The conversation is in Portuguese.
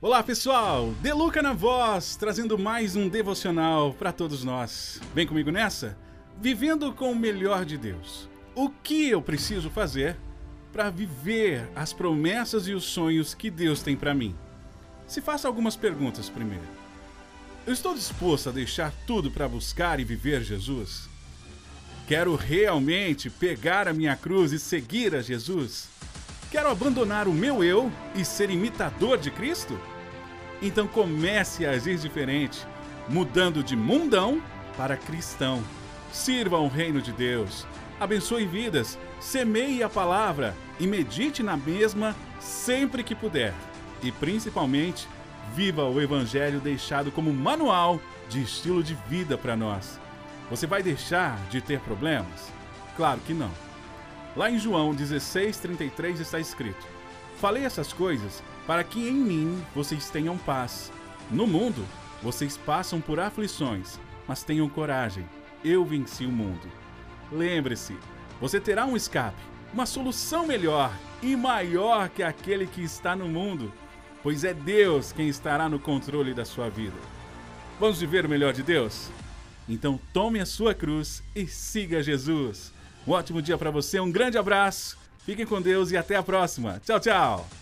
Olá pessoal, Deluca na voz, trazendo mais um devocional para todos nós. Vem comigo nessa? Vivendo com o melhor de Deus. O que eu preciso fazer para viver as promessas e os sonhos que Deus tem para mim? Se faça algumas perguntas primeiro. Eu estou disposto a deixar tudo para buscar e viver Jesus? Quero realmente pegar a minha cruz e seguir a Jesus? Quero abandonar o meu eu e ser imitador de Cristo? Então comece a agir diferente, mudando de mundão para cristão. Sirva ao reino de Deus, abençoe vidas, semeie a palavra e medite na mesma sempre que puder. E principalmente, viva o evangelho deixado como manual de estilo de vida para nós. Você vai deixar de ter problemas? Claro que não. Lá em João 16:33 está escrito: Falei essas coisas para que em mim vocês tenham paz. No mundo vocês passam por aflições, mas tenham coragem. Eu venci o mundo. Lembre-se, você terá um escape, uma solução melhor e maior que aquele que está no mundo, pois é Deus quem estará no controle da sua vida. Vamos viver o melhor de Deus? Então tome a sua cruz e siga Jesus. Um ótimo dia para você, um grande abraço, fiquem com Deus e até a próxima. Tchau, tchau!